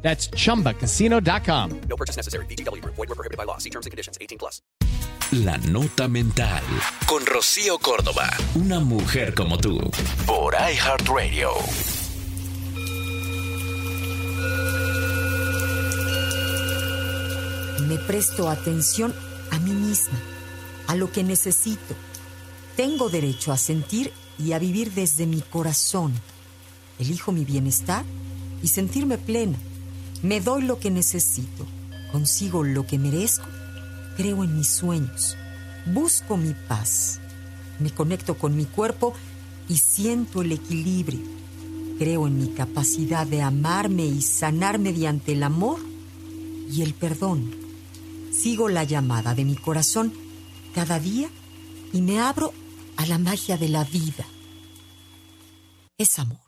That's chumbacasino.com. No purchase necessary. BGW. Void were prohibited by law. See terms and conditions. 18 plus. La Nota Mental. Con Rocío Córdoba. Una mujer como tú. Por iHeartRadio. Me presto atención a mí misma, a lo que necesito. Tengo derecho a sentir y a vivir desde mi corazón. Elijo mi bienestar y sentirme plena. Me doy lo que necesito. Consigo lo que merezco. Creo en mis sueños. Busco mi paz. Me conecto con mi cuerpo y siento el equilibrio. Creo en mi capacidad de amarme y sanar mediante el amor y el perdón. Sigo la llamada de mi corazón cada día y me abro a la magia de la vida. Es amor.